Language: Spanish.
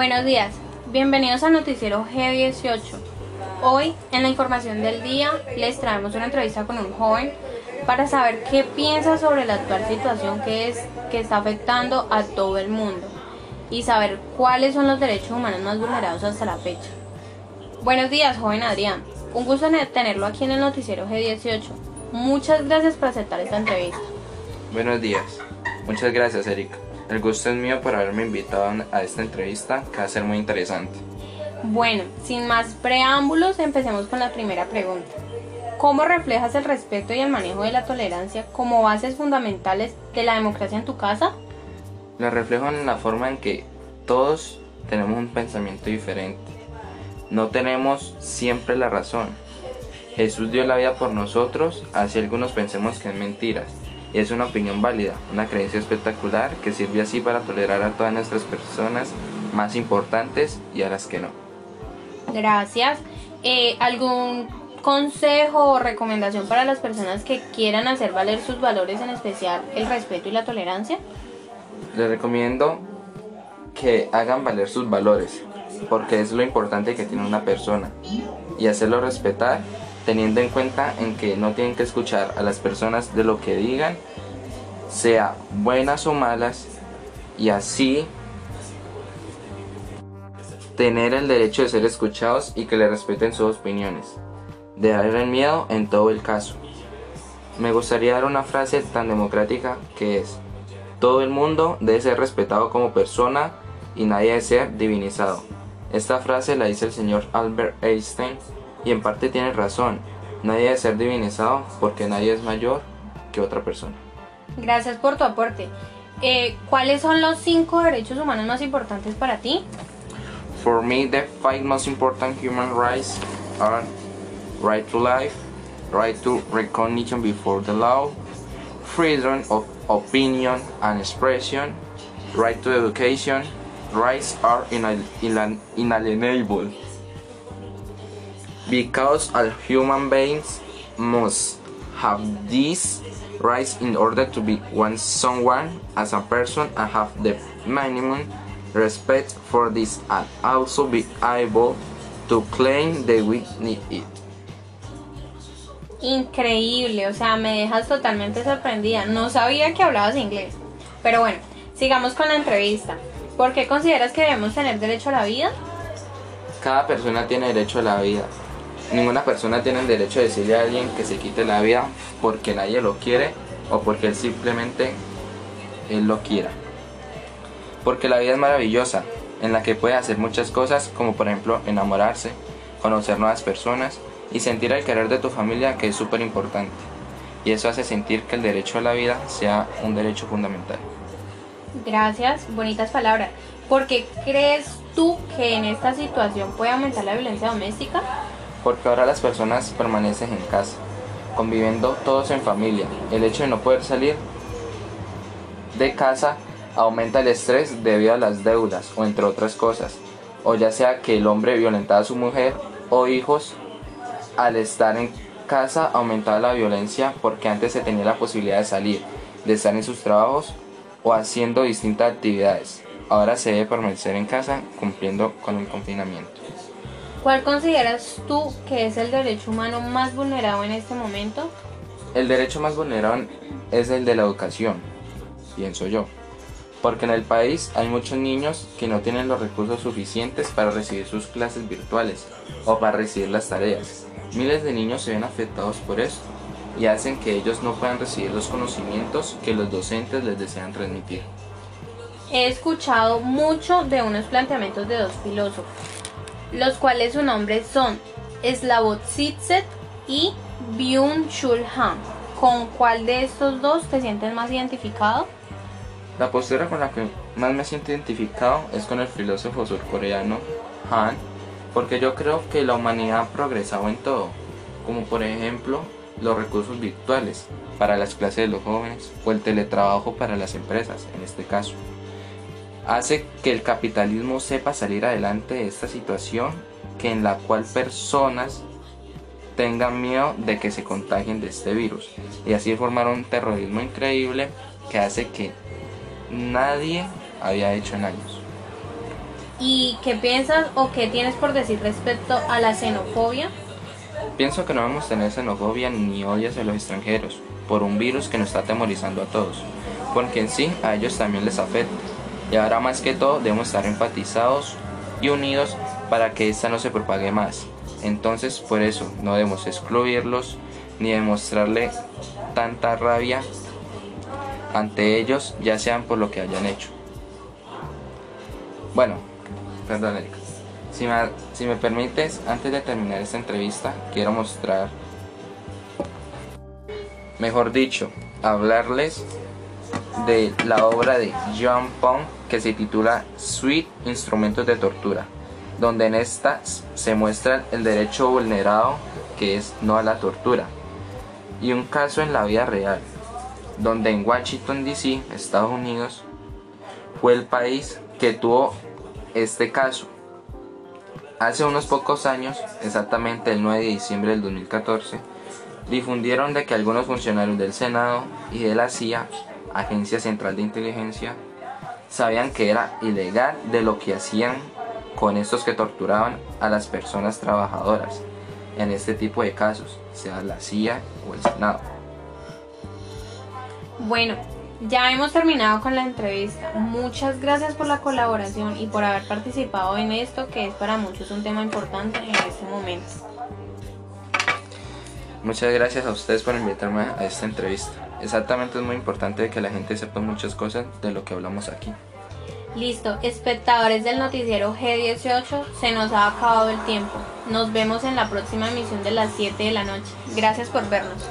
Buenos días, bienvenidos al noticiero G18. Hoy, en la información del día, les traemos una entrevista con un joven para saber qué piensa sobre la actual situación que, es, que está afectando a todo el mundo y saber cuáles son los derechos humanos más vulnerados hasta la fecha. Buenos días, joven Adrián. Un gusto tenerlo aquí en el noticiero G18. Muchas gracias por aceptar esta entrevista. Buenos días. Muchas gracias, Erika. El gusto es mío por haberme invitado a esta entrevista que va a ser muy interesante. Bueno, sin más preámbulos, empecemos con la primera pregunta. ¿Cómo reflejas el respeto y el manejo de la tolerancia como bases fundamentales de la democracia en tu casa? La reflejo en la forma en que todos tenemos un pensamiento diferente. No tenemos siempre la razón. Jesús dio la vida por nosotros, así algunos pensemos que es mentiras es una opinión válida, una creencia espectacular que sirve así para tolerar a todas nuestras personas más importantes y a las que no. Gracias. Eh, ¿Algún consejo o recomendación para las personas que quieran hacer valer sus valores, en especial el respeto y la tolerancia? Les recomiendo que hagan valer sus valores, porque es lo importante que tiene una persona, y hacerlo respetar teniendo en cuenta en que no tienen que escuchar a las personas de lo que digan, sea buenas o malas, y así tener el derecho de ser escuchados y que le respeten sus opiniones, de dar el miedo en todo el caso. Me gustaría dar una frase tan democrática que es, todo el mundo debe ser respetado como persona y nadie debe ser divinizado. Esta frase la dice el señor Albert Einstein y en parte tiene razón. Nadie debe ser divinizado porque nadie es mayor que otra persona. Gracias por tu aporte. Eh, ¿Cuáles son los cinco derechos humanos más importantes para ti? For me, the five most important human rights are right to life, right to recognition before the law, freedom of opinion and expression, right to education, rights are inalienable because all human beings must have these rights in order to be one someone as a person and have the minimum respect for this and also be able to claim they will need it. Increíble, o sea, me dejas totalmente sorprendida. No sabía que hablabas inglés. Pero bueno, sigamos con la entrevista. ¿Por qué consideras que debemos tener derecho a la vida? Cada persona tiene derecho a la vida Ninguna persona tiene el derecho de decirle a alguien que se quite la vida porque nadie lo quiere o porque él simplemente él lo quiera. Porque la vida es maravillosa, en la que puede hacer muchas cosas, como por ejemplo enamorarse, conocer nuevas personas y sentir el querer de tu familia que es súper importante. Y eso hace sentir que el derecho a la vida sea un derecho fundamental. Gracias, bonitas palabras. ¿Por qué crees tú que en esta situación puede aumentar la violencia doméstica? Porque ahora las personas permanecen en casa, conviviendo todos en familia. El hecho de no poder salir de casa aumenta el estrés debido a las deudas o entre otras cosas, o ya sea que el hombre violentaba a su mujer o hijos, al estar en casa aumentaba la violencia porque antes se tenía la posibilidad de salir, de estar en sus trabajos o haciendo distintas actividades. Ahora se debe permanecer en casa cumpliendo con el confinamiento. ¿Cuál consideras tú que es el derecho humano más vulnerado en este momento? El derecho más vulnerado es el de la educación, pienso yo. Porque en el país hay muchos niños que no tienen los recursos suficientes para recibir sus clases virtuales o para recibir las tareas. Miles de niños se ven afectados por esto y hacen que ellos no puedan recibir los conocimientos que los docentes les desean transmitir. He escuchado mucho de unos planteamientos de dos filósofos, los cuales su nombre son Slavoj Zizek y Byung-Chul Han. ¿Con cuál de estos dos te sientes más identificado? La postura con la que más me siento identificado es con el filósofo surcoreano Han, porque yo creo que la humanidad ha progresado en todo, como por ejemplo los recursos virtuales para las clases de los jóvenes o el teletrabajo para las empresas en este caso hace que el capitalismo sepa salir adelante de esta situación que en la cual personas tengan miedo de que se contagien de este virus y así formar un terrorismo increíble que hace que nadie había hecho en años. ¿Y qué piensas o qué tienes por decir respecto a la xenofobia? Pienso que no vamos a tener xenofobia ni odio hacia los extranjeros por un virus que nos está atemorizando a todos, porque en sí a ellos también les afecta. Y ahora más que todo debemos estar enfatizados y unidos para que esta no se propague más. Entonces por eso no debemos excluirlos ni demostrarle tanta rabia ante ellos, ya sean por lo que hayan hecho. Bueno, perdón Erika. Si me, si me permites, antes de terminar esta entrevista, quiero mostrar, mejor dicho, hablarles de la obra de John Pong que se titula Sweet Instrumentos de Tortura, donde en esta se muestra el derecho vulnerado que es no a la tortura, y un caso en la vida real, donde en Washington, D.C., Estados Unidos, fue el país que tuvo este caso. Hace unos pocos años, exactamente el 9 de diciembre del 2014, difundieron de que algunos funcionarios del Senado y de la CIA, Agencia Central de Inteligencia, sabían que era ilegal de lo que hacían con estos que torturaban a las personas trabajadoras en este tipo de casos, sea la CIA o el Senado. Bueno, ya hemos terminado con la entrevista. Muchas gracias por la colaboración y por haber participado en esto que es para muchos un tema importante en este momento. Muchas gracias a ustedes por invitarme a esta entrevista. Exactamente es muy importante que la gente sepa muchas cosas de lo que hablamos aquí. Listo, espectadores del noticiero G18, se nos ha acabado el tiempo. Nos vemos en la próxima emisión de las 7 de la noche. Gracias por vernos.